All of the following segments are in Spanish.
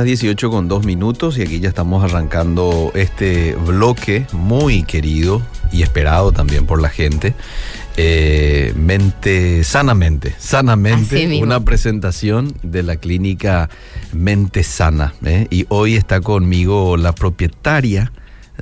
Las 18 con 2 minutos y aquí ya estamos arrancando este bloque muy querido y esperado también por la gente. Eh, mente, sanamente, sanamente, una presentación de la clínica Mente Sana. ¿eh? Y hoy está conmigo la propietaria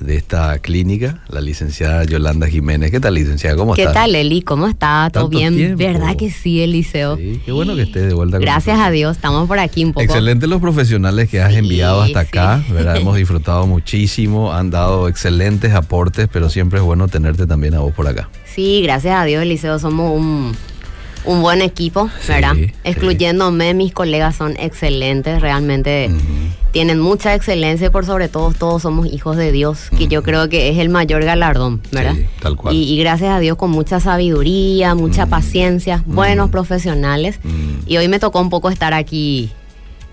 de esta clínica, la licenciada Yolanda Jiménez. ¿Qué tal, licenciada? ¿Cómo está? ¿Qué tal, Eli? ¿Cómo está? ¿Todo bien? ¿Verdad que sí, Eliseo? Sí, qué bueno que estés de vuelta. Gracias a Dios, estamos por aquí un poco. Excelentes los profesionales que has enviado hasta acá, ¿verdad? Hemos disfrutado muchísimo, han dado excelentes aportes, pero siempre es bueno tenerte también a vos por acá. Sí, gracias a Dios, Eliseo, somos un un buen equipo, ¿verdad? Excluyéndome, mis colegas son excelentes, realmente tienen mucha excelencia y por sobre todo todos somos hijos de Dios, que yo creo que es el mayor galardón, ¿verdad? tal cual. Y, gracias a Dios con mucha sabiduría, mucha paciencia, buenos profesionales. Y hoy me tocó un poco estar aquí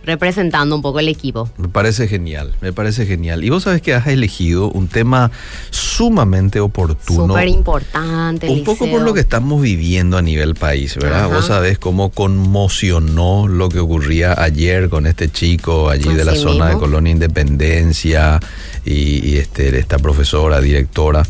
representando un poco el equipo. Me parece genial, me parece genial. Y vos sabes que has elegido un tema sumamente oportuno. Súper importante. Un poco por lo que estamos viviendo a nivel país, ¿verdad? Vos sabés cómo conmocionó lo que ocurría ayer con este chico allí de la zona de Colonia Independencia y, este, esta profesora, directora.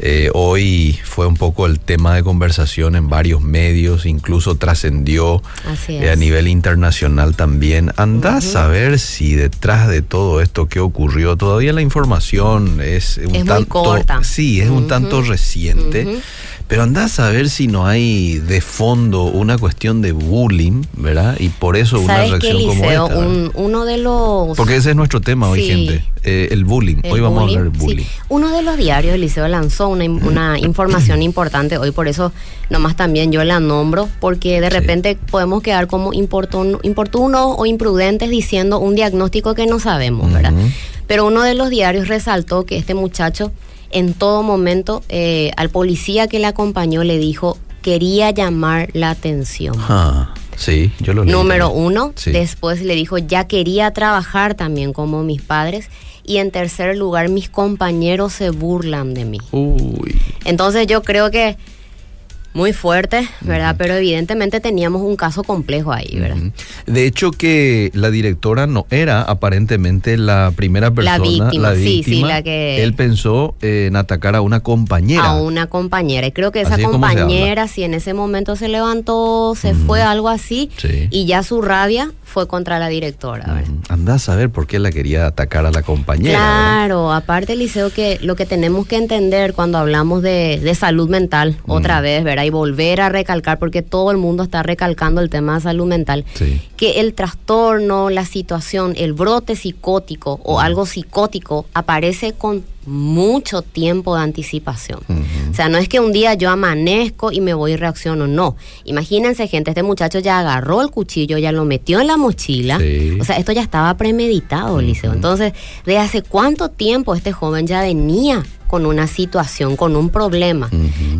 Eh, hoy fue un poco el tema de conversación en varios medios, incluso trascendió eh, a nivel internacional también. Anda a saber si detrás de todo esto que ocurrió, todavía la información es un tanto... Sí, es un tanto reciente. Pero andás a ver si no hay de fondo una cuestión de bullying, ¿verdad? Y por eso una reacción como esta. uno de los... Porque ese es nuestro tema hoy, gente. Eh, el bullying. hoy vamos a hablar del bullying. Uno de los diarios del liceo lanzó una, una información importante hoy, por eso nomás también yo la nombro, porque de repente podemos quedar como importunos o imprudentes diciendo un diagnóstico que no sabemos, ¿verdad? Pero uno de los diarios resaltó que este muchacho en todo momento eh, al policía que le acompañó le dijo quería llamar la atención. Ah, sí, yo lo leí. Número uno, después le dijo ya quería trabajar también como mis padres. Y en tercer lugar, mis compañeros se burlan de mí. Uy. Entonces yo creo que muy fuerte, ¿verdad? Pero evidentemente teníamos un caso complejo ahí, ¿verdad? De hecho que la directora no era aparentemente la primera persona, la víctima, sí, sí, la que él pensó en atacar a una compañera. A una compañera, y creo que esa compañera si en ese momento se levantó, se fue algo así y ya su rabia fue contra la directora. Anda a saber por qué la quería atacar a la compañera. Claro, aparte Liceo que lo que tenemos que entender cuando hablamos de, salud mental, otra vez, ¿verdad? Y volver a recalcar, porque todo el mundo está recalcando el tema de salud mental, que el trastorno, la situación, el brote psicótico o algo psicótico aparece con mucho tiempo de anticipación. O sea, no es que un día yo amanezco y me voy y reacciono, no. Imagínense, gente, este muchacho ya agarró el cuchillo, ya lo metió en la mochila. O sea, esto ya estaba premeditado, Liceo. Entonces, ¿de hace cuánto tiempo este joven ya venía con una situación, con un problema.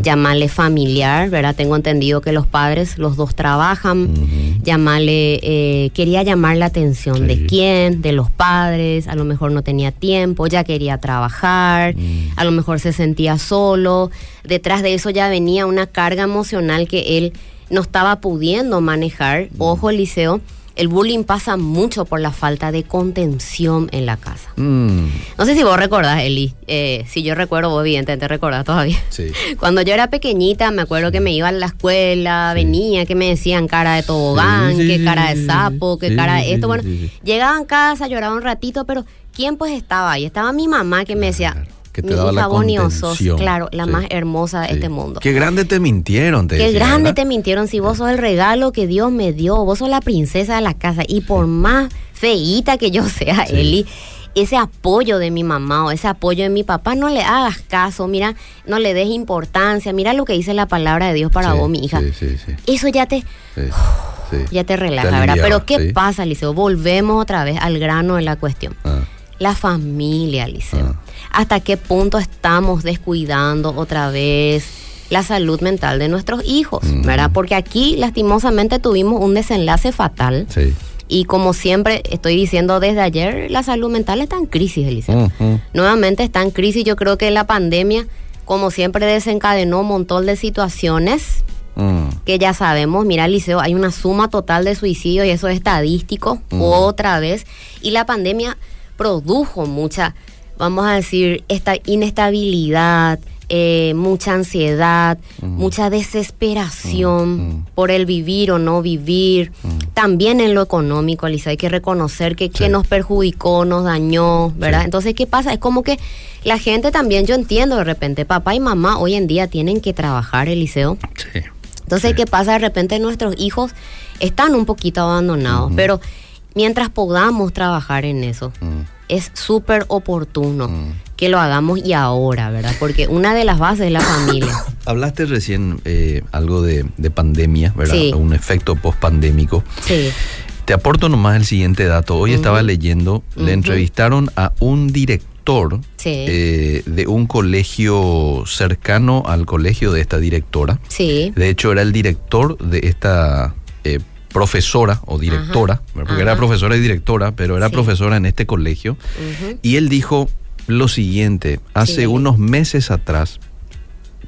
Llamarle familiar, ¿verdad? Tengo entendido que los padres, los dos trabajan. Llamarle, eh, quería llamar la atención de quién, de los padres, a lo mejor no tenía tiempo, ya quería trabajar, a lo mejor se sentía solo. Detrás de eso ya venía una carga emocional que él no estaba pudiendo manejar. Ojo, Liceo el bullying pasa mucho por la falta de contención en la casa. Mm. No sé si vos recordás, Eli. Eh, si yo recuerdo, vos evidentemente recordás todavía. Sí. Cuando yo era pequeñita, me acuerdo que me iba a la escuela, venía, que me decían cara de tobogán, que cara de sapo, que cara de esto. Bueno, llegaban a casa, lloraba un ratito, pero ¿quién pues estaba ahí? Estaba mi mamá que me decía, que te daba la contención. claro, la más hermosa de este mundo. Qué grande te mintieron, te Qué grande te mintieron si vos sos el regalo que Dios me dio, vos sos la princesa de la casa y por más feíta que yo sea, Eli, ese apoyo de mi mamá o ese apoyo de mi papá, no le hagas caso, mira, no le des importancia, mira lo que dice la palabra de Dios para vos, mi hija. Eso ya te ya te relaja, ¿verdad? Pero ¿qué pasa, Liceo? Volvemos otra vez al grano de la cuestión. Ah. La familia, Liceo. Ah. ¿Hasta qué punto estamos descuidando otra vez la salud mental de nuestros hijos, mm. ¿verdad? Porque aquí lastimosamente tuvimos un desenlace fatal. Sí. Y como siempre estoy diciendo desde ayer, la salud mental está en crisis, Eliseo. Mm, mm. Nuevamente está en crisis. Yo creo que la pandemia, como siempre, desencadenó un montón de situaciones que ya sabemos. Mira, Eliseo, hay una suma total de suicidios y eso es estadístico otra vez. Y la pandemia produjo mucha, vamos a decir, esta inestabilidad, eh, mucha ansiedad, mucha desesperación por el vivir o no vivir. También en lo económico, Alicia, hay que reconocer que, que nos perjudicó, nos dañó, ¿verdad? Entonces, ¿qué pasa? Es como que la gente también, yo entiendo de repente, papá y mamá hoy en día tienen que trabajar, Eliseo. Sí. Entonces, ¿qué pasa? De repente nuestros hijos están un poquito abandonados, pero mientras podamos trabajar en eso, es súper oportuno que lo hagamos y ahora, ¿verdad? Porque una de las bases es la familia. Hablaste recién eh, algo de, pandemia, ¿verdad? Un efecto post-pandémico. Sí. Te aporto nomás el siguiente dato. Hoy estaba leyendo, le entrevistaron a un director eh, de un colegio cercano al colegio de esta directora. Sí. De hecho, era el director de esta eh, profesora o directora, porque era profesora y directora, pero era profesora en este colegio. Y él dijo, lo siguiente, hace unos meses atrás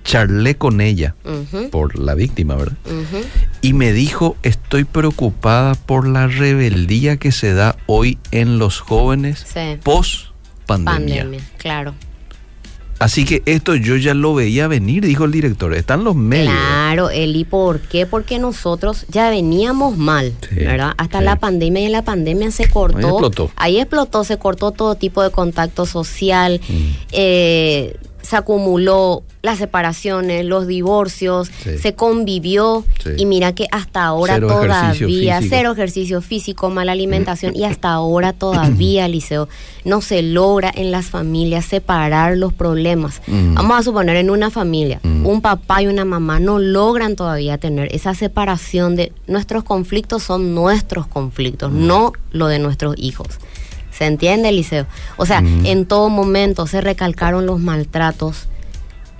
charlé con ella por la víctima, ¿verdad? Y me dijo, estoy preocupada por la rebeldía que se da hoy en los jóvenes post pandemia. Pandemia, claro. Así que esto yo ya lo veía venir, dijo el director. Están los medios. Claro, Eli, ¿por qué? Porque nosotros ya veníamos mal, ¿verdad? Hasta la pandemia y en la pandemia se cortó. Ahí explotó. Ahí explotó, se cortó todo tipo de contacto social. Mm. Eh, se acumuló las separaciones, los divorcios, se convivió y mira que hasta ahora todavía, cero ejercicio físico, mala alimentación y hasta ahora todavía, Liceo, no se logra en las familias separar los problemas. Mm. Vamos a suponer en una familia, mm. un papá y una mamá no logran todavía tener esa separación de nuestros conflictos son nuestros conflictos, mm. no lo de nuestros hijos. ¿Se entiende, Eliseo? O sea, en todo momento se recalcaron los maltratos,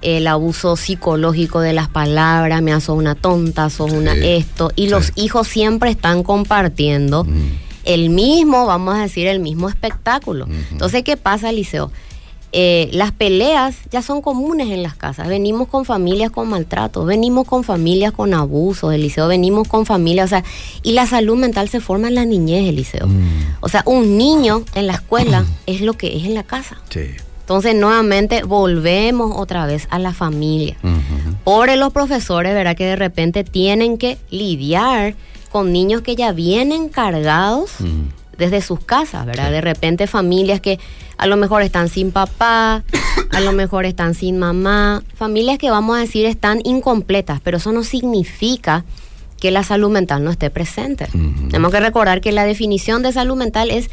el abuso psicológico de las palabras, me hace una tonta, sos una esto, y los hijos siempre están compartiendo el mismo, vamos a decir, el mismo espectáculo. Entonces, ¿qué pasa, Eliseo? Eh, las peleas ya son comunes en las casas. Venimos con familias con maltrato, venimos con familias con abuso, Eliseo, venimos con familias, o sea, y la salud mental se forma en la niñez, Eliseo. Mm. O sea, un niño en la escuela es lo que es en la casa. Entonces, nuevamente, volvemos otra vez a la familia. Por los profesores, ¿verdad? Que de repente tienen que lidiar con niños que ya vienen cargados desde sus casas, ¿verdad? De repente familias que a lo mejor están sin papá, a lo mejor están sin mamá, familias que vamos a decir están incompletas, pero eso no significa que la salud mental no esté presente. Tenemos que recordar que la definición de salud mental es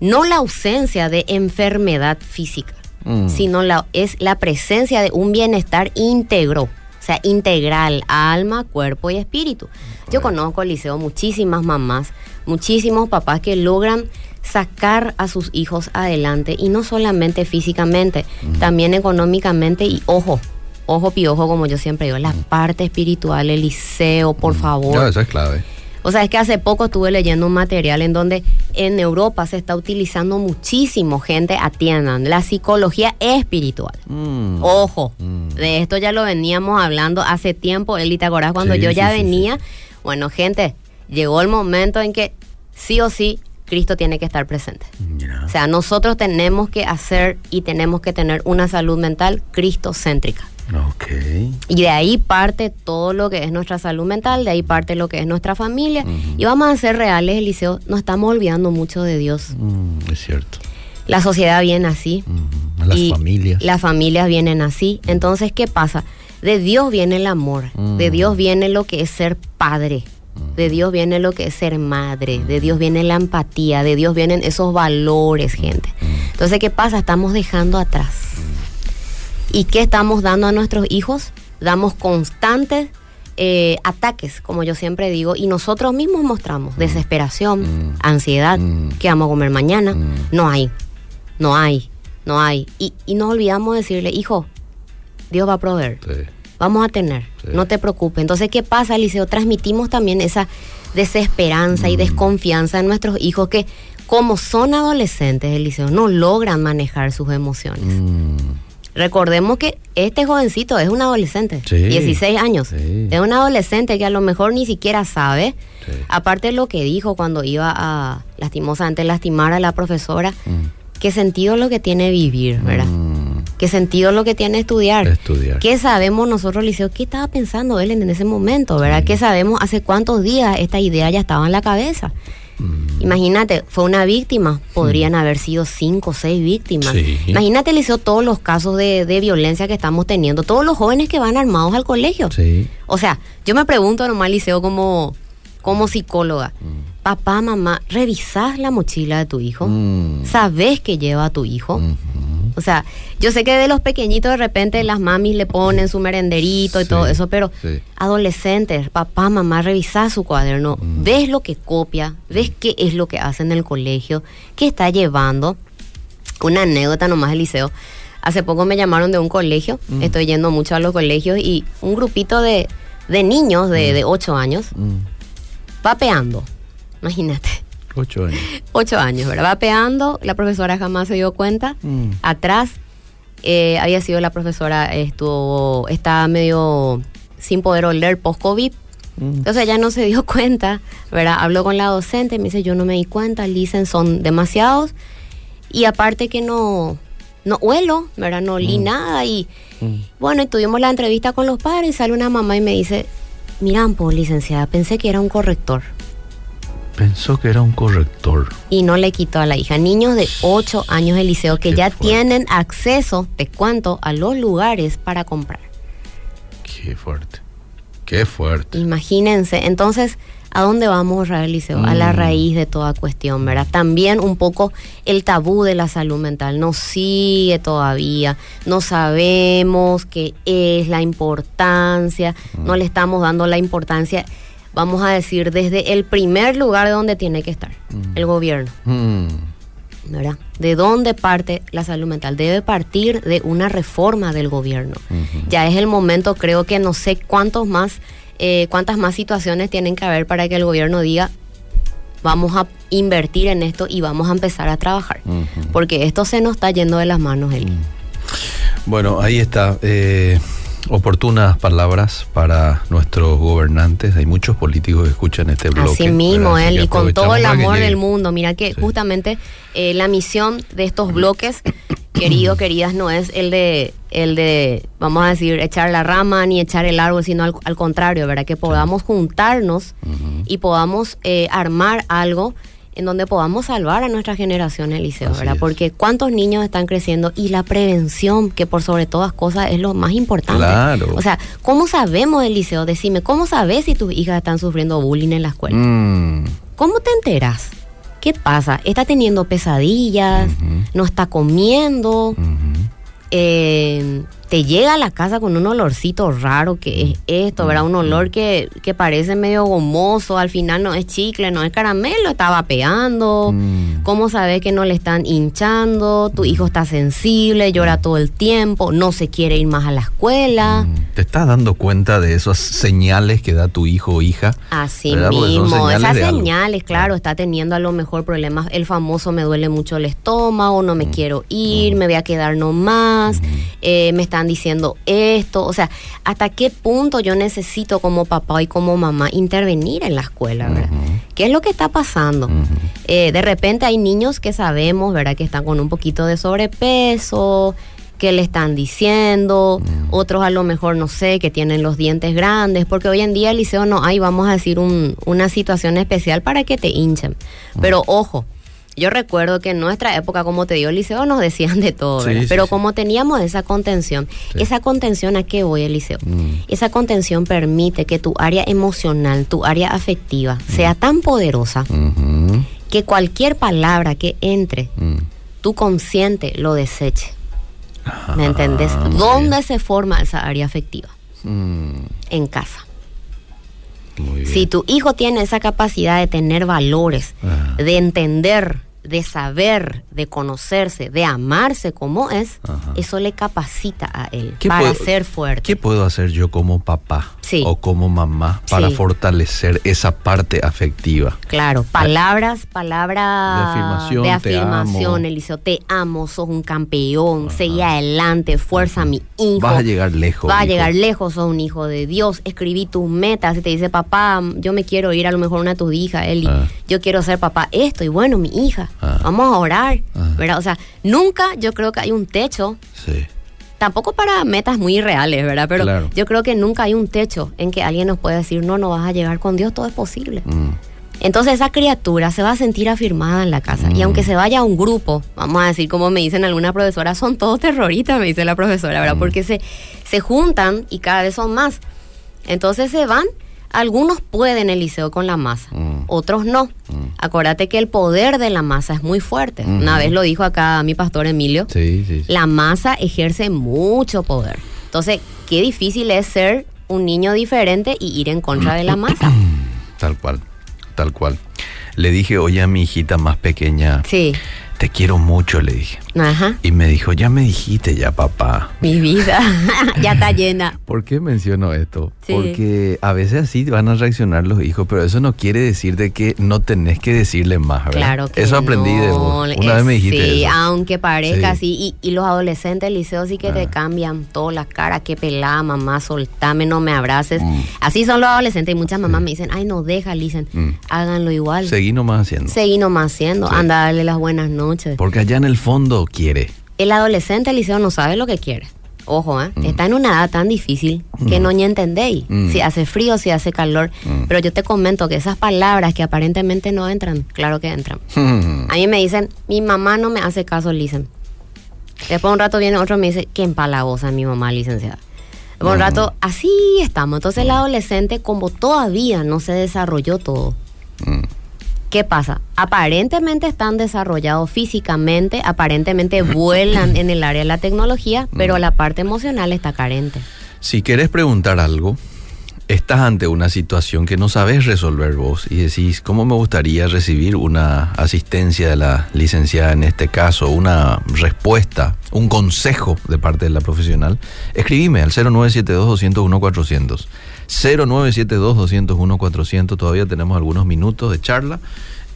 no la ausencia de enfermedad física, mm. sino la, es la presencia de un bienestar íntegro, o sea, integral, alma, cuerpo y espíritu. Yo conozco, Liceo, muchísimas mamás, muchísimos papás que logran sacar a sus hijos adelante y no solamente físicamente, también económicamente y ojo, ojo piojo como yo siempre digo, la parte espiritual, el liceo, por favor. No, eso es clave. O sea, es que hace poco estuve leyendo un material en donde en Europa se está utilizando muchísimo, gente atiendan, la psicología espiritual. Mm. Ojo, mm. de esto ya lo veníamos hablando hace tiempo, Elita ¿te cuando yo ya venía? Bueno, gente, llegó el momento en que sí o sí Cristo tiene que estar presente. O sea, nosotros tenemos que hacer y tenemos que tener una salud mental cristocéntrica. Okay. Y de ahí parte todo lo que es nuestra salud mental, de ahí parte lo que es nuestra familia. Y vamos a ser reales, Eliseo, nos estamos olvidando mucho de Dios. Mm, es cierto. La sociedad viene así. Las familias. Las familias vienen así. Entonces, ¿qué pasa? De Dios viene el amor, de mm. Dios viene lo que es ser padre, de mm. Dios viene lo que es ser madre, de Dios viene la empatía, de Dios vienen esos valores, gente. Entonces, ¿qué pasa? Estamos dejando atrás. ¿Y qué estamos dando a nuestros hijos? Damos constantes eh, ataques, como yo siempre digo, y nosotros mismos mostramos desesperación, ansiedad, ¿qué vamos a comer mañana? No hay, no hay, no hay. Y, y nos olvidamos decirle, hijo, Dios va a proveer. Vamos a tener, no te preocupes. Entonces, ¿qué pasa, Eliseo? Transmitimos también esa desesperanza y mm. desconfianza en nuestros hijos que, como son adolescentes, Eliseo, no logran manejar sus emociones. Mm. Recordemos que este jovencito es un adolescente, 16 años. Es un adolescente que a lo mejor ni siquiera sabe, aparte de lo que dijo cuando iba a lastimosamente lastimar a la profesora, mm. qué sentido lo que tiene vivir, ¿verdad? ¿Qué sentido lo que tiene estudiar? Estudiar. ¿Qué sabemos nosotros, Liceo? ¿Qué estaba pensando él en ese momento, verdad? ¿Qué sabemos hace cuántos días esta idea ya estaba en la cabeza? Mm. Imagínate, fue una víctima, podrían haber sido cinco o seis víctimas. Imagínate, Liceo, todos los casos de, violencia que estamos teniendo, todos los jóvenes que van armados al colegio. O sea, yo me pregunto nomás, Liceo, como, como psicóloga, mm. papá, mamá, ¿revisás la mochila de tu hijo? Mm. ¿Sabes qué lleva a tu hijo? O sea, yo sé que de los pequeñitos de repente las mamis le ponen su merenderito y todo eso, pero adolescentes, papá, mamá, revisa su cuaderno, mm. ves lo que copia, ves qué es lo que hace en el colegio, qué está llevando. Una anécdota nomás del liceo. Hace poco me llamaron de un colegio, mm. estoy yendo mucho a los colegios y un grupito de, niños de, mm. de 8 años vapeando, imagínate Ocho años. Ocho años, ¿verdad? Vapeando, la profesora jamás se dio cuenta. Mm. Atrás eh, había sido la profesora, estuvo, estaba medio sin poder oler post-COVID. Mm. Entonces ella no se dio cuenta, ¿verdad? Habló con la docente, me dice, yo no me di cuenta, dicen son demasiados. Y aparte que no, no huelo, ¿verdad? No olí mm. nada. Y bueno, y tuvimos la entrevista con los padres sale una mamá y me dice, mira, pues licenciada, pensé que era un corrector. Pensó que era un corrector. Y no le quitó a la hija. Niños de 8 años de liceo que ya tienen acceso, te cuento, a los lugares para comprar. Qué fuerte. Qué fuerte. Imagínense. Entonces, ¿a dónde vamos, Rael Liceo? A la mm. raíz de toda cuestión, ¿verdad? También un poco el tabú de la salud mental nos sigue todavía. No sabemos qué es la importancia, no le estamos dando la importancia vamos a decir, desde el primer lugar de donde tiene que estar, mm. el gobierno. Mm. ¿verdad? ¿De dónde parte la salud mental? Debe partir de una reforma del gobierno. Ya es el momento, creo que no sé cuántos más, eh, cuántas más situaciones tienen que haber para que el gobierno diga, vamos a invertir en esto y vamos a empezar a trabajar. Porque esto se nos está yendo de las manos, Eli. Mm. Bueno, ahí está. Eh, oportunas palabras para nuestros gobernantes. Hay muchos políticos que escuchan este blog. Así mismo, él, y con todo el amor del mundo. Mira que justamente eh, la misión de estos bloques, queridos, queridas, no es el de, el de, vamos a decir, echar la rama ni echar el árbol, sino al, contrario, ¿verdad? Que podamos juntarnos y podamos eh, armar algo en donde podamos salvar a nuestra generación, Eliseo, ¿verdad? Porque cuántos niños están creciendo y la prevención, que por sobre todas cosas es lo más importante. Claro. O sea, ¿cómo sabemos, Eliseo? Decime, ¿cómo sabes si tus hijas están sufriendo bullying en la escuela? Mm. ¿Cómo te enteras? ¿Qué pasa? ¿Está teniendo pesadillas? ¿No está comiendo? eh, te llega a la casa con un olorcito raro que es esto, ¿verdad? Un olor que, que parece medio gomoso, al final no es chicle, no es caramelo, está vapeando. Mm. ¿Cómo sabes que no le están hinchando? Tu hijo está sensible, llora todo el tiempo, no se quiere ir más a la escuela. Mm. ¿Te estás dando cuenta de esas señales que da tu hijo o hija? Así mismo, esas señales, claro, está teniendo a lo mejor problemas, el famoso me duele mucho el estómago, no me mm. quiero ir, me voy a quedar nomás, eh, me está diciendo esto, o sea, hasta qué punto yo necesito como papá y como mamá intervenir en la escuela, ¿verdad? ¿Qué es lo que está pasando? Eh, de repente hay niños que sabemos, ¿verdad? Que están con un poquito de sobrepeso, que le están diciendo, otros a lo mejor no sé, que tienen los dientes grandes, porque hoy en día el liceo no hay, vamos a decir, un, una situación especial para que te hinchen. Pero ojo, Yo recuerdo que en nuestra época, como te digo, liceo nos decían de todo, pero como teníamos esa contención, esa contención a qué voy, Eliseo, mm. esa contención permite que tu área emocional, tu área afectiva, mm. sea tan poderosa que cualquier palabra que entre, mm. tu consciente lo deseche. ¿Me entendés? Ah, ¿Dónde se forma esa área afectiva? En casa. Si tu hijo tiene esa capacidad de tener valores, ah. de entender de saber, de conocerse, de amarse como es, eso le capacita a él para ser fuerte. ¿Qué puedo hacer yo como papá o como mamá para fortalecer esa parte afectiva? Claro, palabras, palabras de afirmación, Eliseo, te amo, sos un campeón, seguí adelante, fuerza mi hijo. Vas a llegar lejos. Vas a llegar lejos, sos un hijo de Dios, escribí tus metas y te dice, papá, yo me quiero ir a lo mejor una de tus hijas, Eli, ah. yo quiero ser papá esto y bueno, mi hija Vamos a orar, ah. ¿verdad? O sea, nunca yo creo que hay un techo. Sí. Tampoco para metas muy irreales, ¿verdad? Pero yo creo que nunca hay un techo en que alguien nos pueda decir, no, no vas a llegar con Dios, todo es posible. Mm. Entonces esa criatura se va a sentir afirmada en la casa. Y mm. aunque se vaya a un grupo, vamos a decir como me dicen algunas profesoras, son todos terroristas, me dice la profesora, ¿verdad? Mm. Porque se, se juntan y cada vez son más. Entonces se van algunos pueden el liceo con la masa, mm. otros no. Mm. Acuérdate que el poder de la masa es muy fuerte. Una vez lo dijo acá mi pastor Emilio. La masa ejerce mucho poder. Entonces, qué difícil es ser un niño diferente y ir en contra de la masa. Tal cual, tal cual. Le dije oye a mi hijita más pequeña. Sí te quiero mucho, le dije. Ajá. Y me dijo, ya me dijiste ya, papá. Mi vida ya está llena. ¿Por qué menciono esto? Porque a veces así van a reaccionar los hijos, pero eso no quiere decir de que no tenés que decirle más, ¿verdad? Claro que Eso aprendí de vos. Una vez me dijiste Sí, aunque parezca así. Y, los adolescentes del liceo sí que te ah. cambian todas las caras. Que pelada, mamá, soltame, no me abraces. Mm. Así son los adolescentes y muchas mamás me dicen, ay, no, deja, dicen, mm. háganlo igual. Seguí nomás haciendo. Seguí nomás haciendo. Anda darle las buenas noches porque allá en el fondo quiere. El adolescente liceo no sabe lo que quiere. Ojo, ¿eh? Mm. está en una edad tan difícil que mm. no ni entendéis mm. si hace frío, si hace calor. Pero yo te comento que esas palabras que aparentemente no entran, claro que entran. A mí me dicen, mi mamá no me hace caso, dicen. Después un rato viene otro y me dice, qué empalagosa mi mamá, licenciada. Después un rato, así estamos. Entonces el adolescente, como todavía no se desarrolló todo, ¿Qué pasa? Aparentemente están desarrollados físicamente, aparentemente vuelan en el área de la tecnología, pero mm. la parte emocional está carente. Si quieres preguntar algo, estás ante una situación que no sabes resolver vos y decís, ¿cómo me gustaría recibir una asistencia de la licenciada en este caso, una respuesta, un consejo de parte de la profesional? Escribime al 0972-201-400. 0972-201-400. Todavía tenemos algunos minutos de charla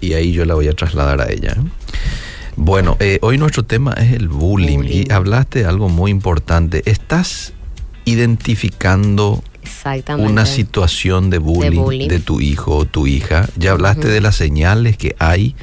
y ahí yo la voy a trasladar a ella. ¿eh? Bueno, eh, hoy nuestro tema es el bullying, y hablaste de algo muy importante. ¿Estás identificando una situación de bullying, de tu hijo o tu hija. Ya hablaste de las señales que hay.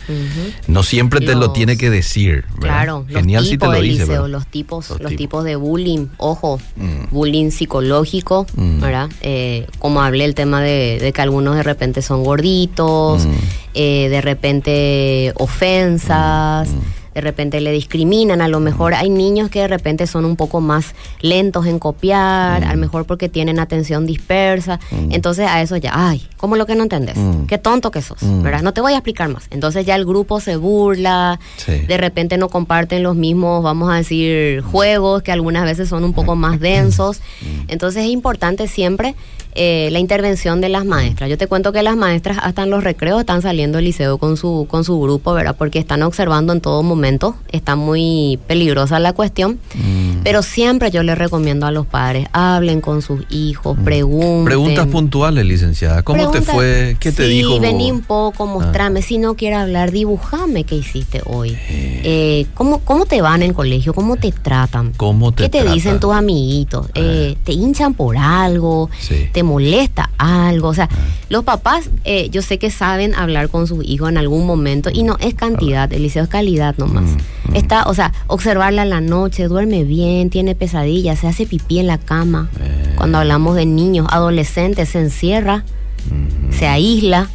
No siempre te lo tiene que decir. Claro, Genial si te lo dice. los tipos, los, tipos. de bullying. Ojo, mm. bullying psicológico, mm. ¿verdad? Eh, como hablé el tema de, que algunos de repente son gorditos, mm. eh, de repente ofensas de repente le discriminan, a lo mejor hay niños que de repente son un poco más lentos en copiar, a lo mejor porque tienen atención dispersa, entonces a eso ya, ay, ¿cómo lo que no entendés? Qué tonto que sos, ¿verdad? No te voy a explicar más. Entonces ya el grupo se burla, de repente no comparten los mismos, vamos a decir, juegos que algunas veces son un poco más densos. Entonces es importante siempre eh, la intervención de las maestras. Yo te cuento que las maestras hasta en los recreos están saliendo del liceo con su, con su grupo, ¿verdad? Porque están observando en todo momento, está muy peligrosa la cuestión, mm. pero siempre yo les recomiendo a los padres, hablen con sus hijos, mm. pregunten. Preguntas puntuales, licenciada, ¿cómo te fue? ¿Qué te dijo? Sí, vení un poco, mostrame, ah. si no quieres hablar, dibujame qué hiciste hoy. Eh. Eh, ¿cómo, ¿Cómo te van en el colegio? ¿Cómo te tratan? ¿Cómo te ¿Qué te dicen tus amiguitos? Eh, ¿Te hinchan por algo? Sí molesta algo. O sea, ah. los papás, eh, yo sé que saben hablar con sus hijos en algún momento y no es cantidad, el liceo es calidad nomás. Mm, mm. Está, o sea, observarla en la noche, duerme bien, tiene pesadillas, se hace pipí en la cama. Eh. Cuando hablamos de niños, adolescentes, se encierra, mm. se aísla,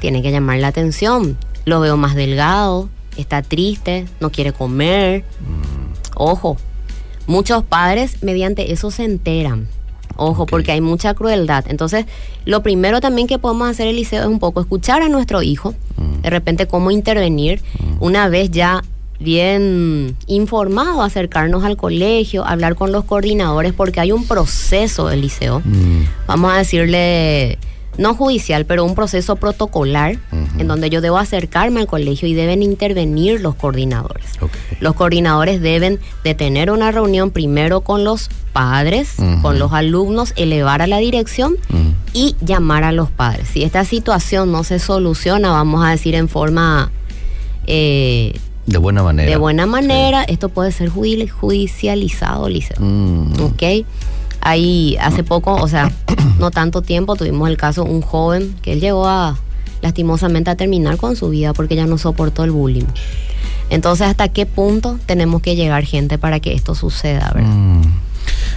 tiene que llamar la atención. Lo veo más delgado, está triste, no quiere comer. Ojo, muchos padres mediante eso se enteran. Ojo, porque hay mucha crueldad. Entonces, lo primero también que podemos hacer, Eliseo, es un poco escuchar a nuestro hijo, de repente cómo intervenir, una vez ya bien informado, acercarnos al colegio, hablar con los coordinadores, porque hay un proceso, Eliseo, vamos a decirle no judicial, pero un proceso protocolar en donde yo debo acercarme al colegio y deben intervenir los coordinadores. Los coordinadores deben de tener una reunión primero con los padres, con los alumnos, elevar a la dirección y llamar a los padres. Si esta situación no se soluciona, vamos a decir en forma... Eh, de buena manera. De buena manera, esto puede ser judicializado, Liceo. Mm. ¿Ok? Ahí hace poco, o sea, no tanto tiempo, tuvimos el caso un joven que él llegó a lastimosamente a terminar con su vida porque ya no soportó el bullying. Entonces, ¿hasta qué punto tenemos que llegar gente para que esto suceda, verdad? Mm.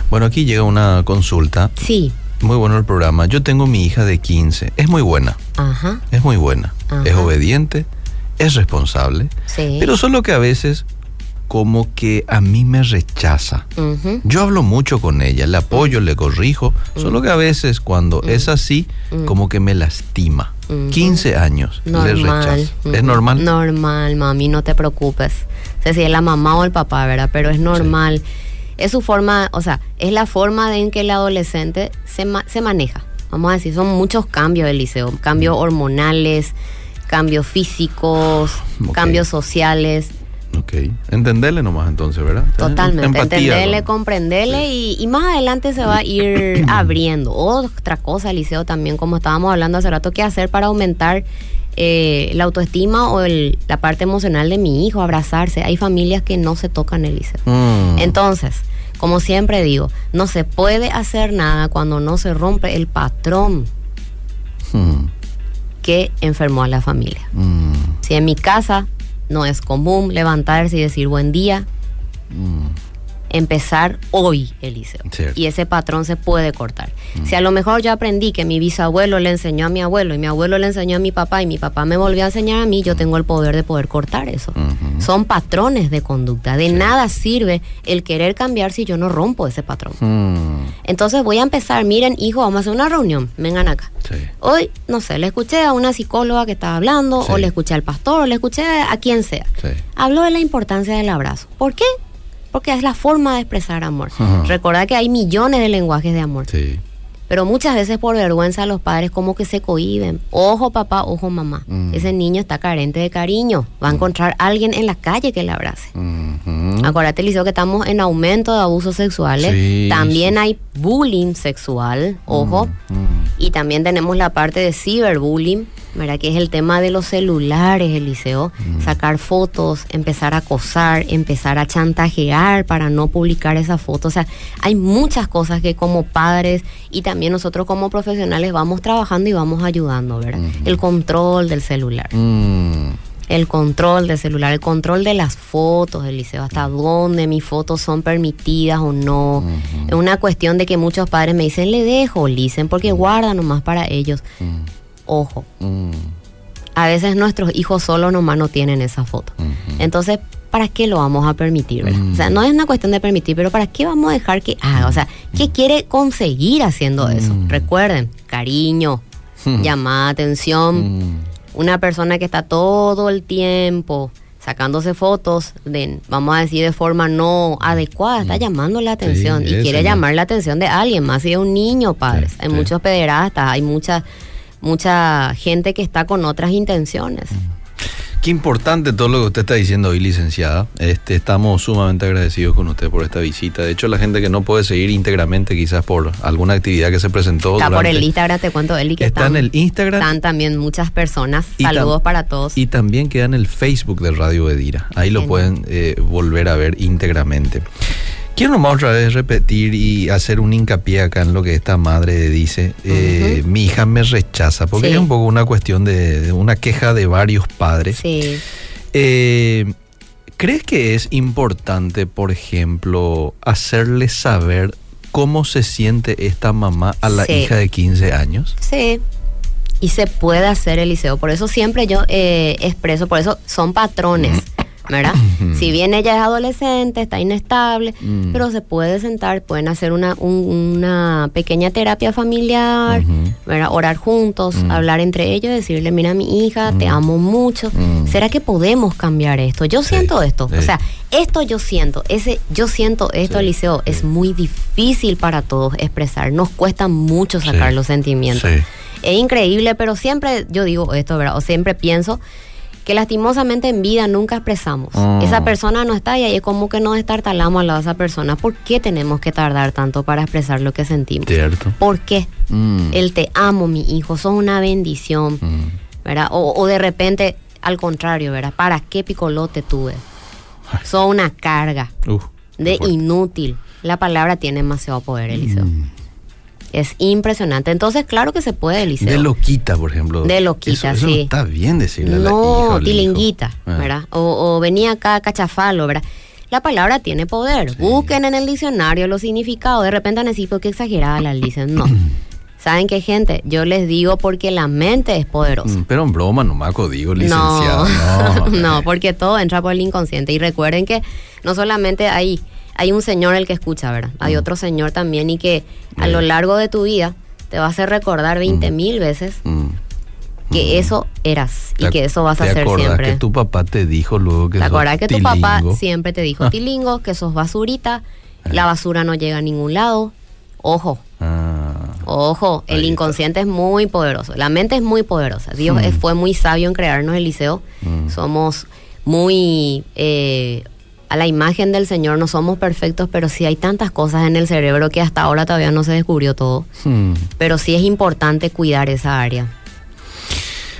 Bueno, aquí llega una consulta. Sí. Muy bueno el programa. Yo tengo mi hija de 15. Es muy buena. Ajá. Es muy buena. Es obediente. Es responsable. Sí. Pero solo que a veces como que a mí me rechaza. Yo hablo mucho con ella, le apoyo, le corrijo, solo que a veces cuando es así, como que me lastima. 15 años le rechaza. ¿Es normal? Normal, mami, no te preocupes. sé si es la mamá o el papá, ¿verdad? Pero es normal. Es su forma, o sea, es la forma en que el adolescente se, se maneja. Vamos a decir, son muchos cambios del liceo, cambios hormonales, cambios físicos, cambios sociales. Ok, entenderle nomás entonces, ¿verdad? Totalmente, entenderle, comprenderle y, más adelante se va a ir abriendo. Otra cosa, Liceo, también, como estábamos hablando hace rato, ¿qué hacer para aumentar eh, la autoestima o la parte emocional de mi hijo? Abrazarse. Hay familias que no se tocan el Liceo. Mm. Entonces, como siempre digo, no se puede hacer nada cuando no se rompe el patrón mm. que enfermó a la familia. Mm. Si en mi casa no es común levantarse y decir buen día. Mm. Empezar hoy, Eliseo. Y ese patrón se puede cortar. Mm. Si a lo mejor yo aprendí que mi bisabuelo le enseñó a mi abuelo y mi abuelo le enseñó a mi papá y mi papá me volvió a enseñar a mí, yo mm. tengo el poder de poder cortar eso. Son patrones de conducta. De nada sirve el querer cambiar si yo no rompo ese patrón. Entonces voy a empezar. Miren, hijo, vamos a hacer una reunión. Vengan acá. Hoy, no sé, le escuché a una psicóloga que estaba hablando, o le escuché al pastor, o le escuché a quien sea. Habló de la importancia del abrazo. ¿Por qué? Porque es la forma de expresar amor. Recuerda que hay millones de lenguajes de amor. Sí. Pero muchas veces por vergüenza los padres como que se cohiben. Ojo papá, ojo mamá. Mm. Ese niño está carente de cariño. Va a mm. encontrar a alguien en la calle que le abrace. Acuérdate, Liceo, que estamos en aumento de abusos sexuales. también hay bullying sexual, ojo. Y también tenemos la parte de ciberbullying ¿verdad? Que es el tema de los celulares, Eliseo. Mm. Sacar fotos, empezar a acosar, empezar a chantajear para no publicar esa foto. O sea, hay muchas cosas que como padres y también nosotros como profesionales vamos trabajando y vamos ayudando, ¿verdad? El control del celular. El control del celular, el control de las fotos, Eliseo, hasta dónde mis fotos son permitidas o no. Es una cuestión de que muchos padres me dicen, le dejo, dicen, porque guarda nomás para ellos. Ojo. A veces nuestros hijos solo nomás no tienen esa foto. Entonces, ¿para qué lo vamos a permitir? O sea, no es una cuestión de permitir, pero ¿para qué vamos a dejar que haga? O sea, ¿qué quiere conseguir haciendo eso? Recuerden, cariño, llamada atención. Una persona que está todo el tiempo sacándose fotos de, vamos a decir, de forma no adecuada, está llamando la atención y quiere llamar la atención de alguien más, si es un niño, padres. hay muchos pederastas, hay muchas mucha gente que está con otras intenciones. Qué importante todo lo que usted está diciendo hoy, licenciada. Este, estamos sumamente agradecidos con usted por esta visita. De hecho, la gente que no puede seguir íntegramente, quizás por alguna actividad que se presentó. Está por el Instagram, te cuento, Eli, que está en el Instagram. Están también muchas personas. Saludos para todos. Y también queda en el Facebook de Radio Edira. Ahí lo pueden eh, volver a ver íntegramente. Quiero nomás otra vez repetir y hacer un hincapié acá en lo que esta madre dice. Eh, mi hija me rechaza, porque es un poco una cuestión de, una queja de varios padres. Sí. Eh, ¿Crees que es importante, por ejemplo, hacerle saber cómo se siente esta mamá a la hija de 15 años? Sí, Y se puede hacer, Eliseo. Por eso siempre yo eh, expreso, por eso son patrones. ¿Verdad? si bien ella es adolescente, está inestable, mm. pero se puede sentar, pueden hacer una, una pequeña terapia familiar, ¿verdad? Orar juntos, mm. hablar entre ellos, decirle, mira mi hija, te mm. amo mucho. ¿Será que podemos cambiar esto? Yo siento esto, o sea, esto yo siento, ese yo siento esto, Eliseo, es muy difícil para todos expresar, nos cuesta mucho sacar los sentimientos. Es increíble, pero siempre yo digo esto, ¿verdad? O siempre pienso que lastimosamente en vida nunca expresamos. Ah. Esa persona no está y ahí es como que nos estartalamos al lado de esa persona. ¿Por qué tenemos que tardar tanto para expresar lo que sentimos? Cierto. ¿Por qué? Mm. El te amo, mi hijo, sos una bendición, mm. ¿verdad? O, de repente, al contrario, ¿verdad? ¿Para qué picolote tuve? Sos una carga de inútil. La palabra tiene demasiado poder, Eliseo. Mm. Es impresionante. Entonces, claro que se puede, Eliseo. De loquita, por ejemplo. De loquita, eso, sí. está bien decirle No, a la tilinguita, ah. ¿verdad? O, venía acá cachafalo, ¿verdad? La palabra tiene poder. Busquen en el diccionario los significados. De repente necesito que exagerada la dicen. No. ¿Saben qué, gente? Yo les digo porque la mente es poderosa. Mm, pero en broma, no me digo, licenciado. No, no, porque todo entra por el inconsciente. Y recuerden que no solamente hay hay un señor el que escucha, ¿verdad? Hay mm. otro señor también y que a lo largo de tu vida te va a hacer recordar 20 mm. mil veces mm. que eso eras y que eso vas a hacer siempre. que tu papá te dijo luego que ¿Te acordás que tu papá siempre te dijo tilingo, que sos basurita, la ah. basura no llega a ningún lado? Ojo. Ah. Ojo, el inconsciente es muy poderoso, la mente es muy poderosa. Dios fue muy sabio en crearnos el liceo. Somos muy eh, a la imagen del Señor, no somos perfectos, pero sí hay tantas cosas en el cerebro que hasta ahora todavía no se descubrió todo. Hmm. Pero sí es importante cuidar esa área.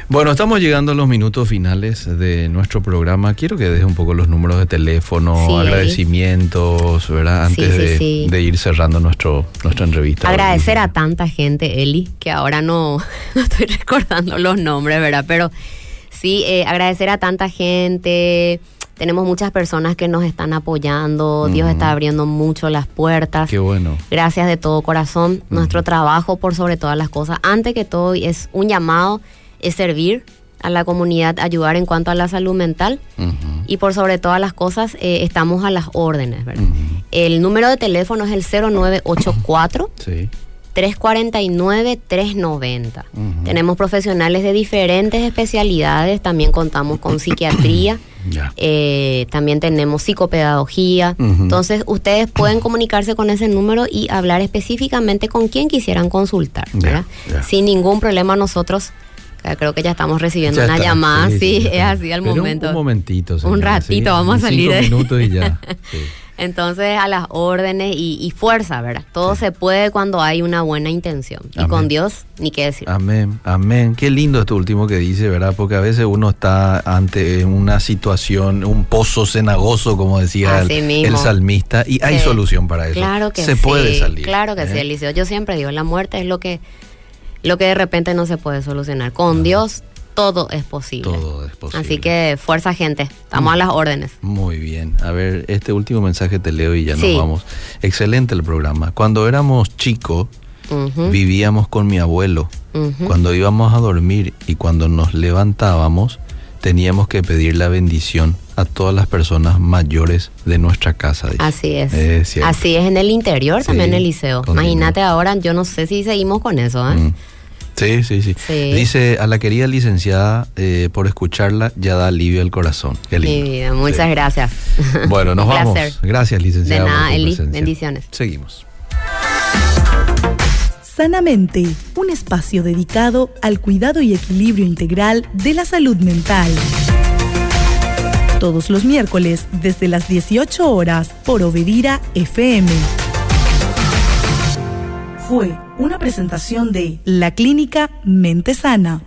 Bueno, estamos llegando a los minutos finales de nuestro programa. Quiero que deje un poco los números de teléfono, agradecimientos, ¿verdad? Antes de, ir cerrando nuestro, nuestra entrevista. Agradecer a tanta gente, Eli, que ahora no, estoy recordando los nombres, ¿verdad? Pero sí, eh, agradecer a tanta gente tenemos muchas personas que nos están apoyando, Dios está abriendo mucho las puertas. Qué bueno. Gracias de todo corazón. Nuestro trabajo por sobre todas las cosas, antes que todo es un llamado, es servir a la comunidad, ayudar en cuanto a la salud mental y por sobre todas las cosas eh, estamos a las órdenes. ¿verdad? El número de teléfono es el 0984. Sí. 349-390. Tenemos profesionales de diferentes especialidades, también contamos con psiquiatría, eh, también tenemos psicopedagogía. Entonces, ustedes pueden comunicarse con ese número y hablar específicamente con quien quisieran consultar, Sin ningún problema nosotros creo que ya estamos recibiendo una llamada, sí, es así al momento. Un, momentito. un ratito, vamos a salir. Cinco minutos y ya. Entonces, a las órdenes y, fuerza, ¿verdad? Todo se puede cuando hay una buena intención. Y con Dios, ni qué decir. Amén, amén. Qué lindo esto último que dice, ¿verdad? Porque a veces uno está ante una situación, un pozo cenagoso, como decía el, salmista, y hay solución para eso. Claro que se puede salir. Claro que sí, ¿eh? Eliseo. Yo siempre digo, la muerte es lo que, lo que de repente no se puede solucionar. Con Dios todo es posible. Todo es posible. Así que fuerza gente, estamos a las órdenes. Muy bien. A ver, este último mensaje te leo y ya nos vamos. Excelente el programa. Cuando éramos chicos, vivíamos con mi abuelo. Cuando íbamos a dormir y cuando nos levantábamos, teníamos que pedir la bendición a todas las personas mayores de nuestra casa. Así es. Así es en el interior, también en el liceo. Imagínate ahora, yo no sé si seguimos con eso. ¿eh? Mm. Sí, sí, sí, Dice a la querida licenciada, eh, por escucharla, ya da alivio al corazón. Qué lindo. muchas gracias. Bueno, nos vamos. Gracias, licenciada. De nada, Eli. Bendiciones. Seguimos. Sanamente, un espacio dedicado al cuidado y equilibrio integral de la salud mental. Todos los miércoles desde las 18 horas por Obedira FM. Fue una presentación de la clínica Mente Sana.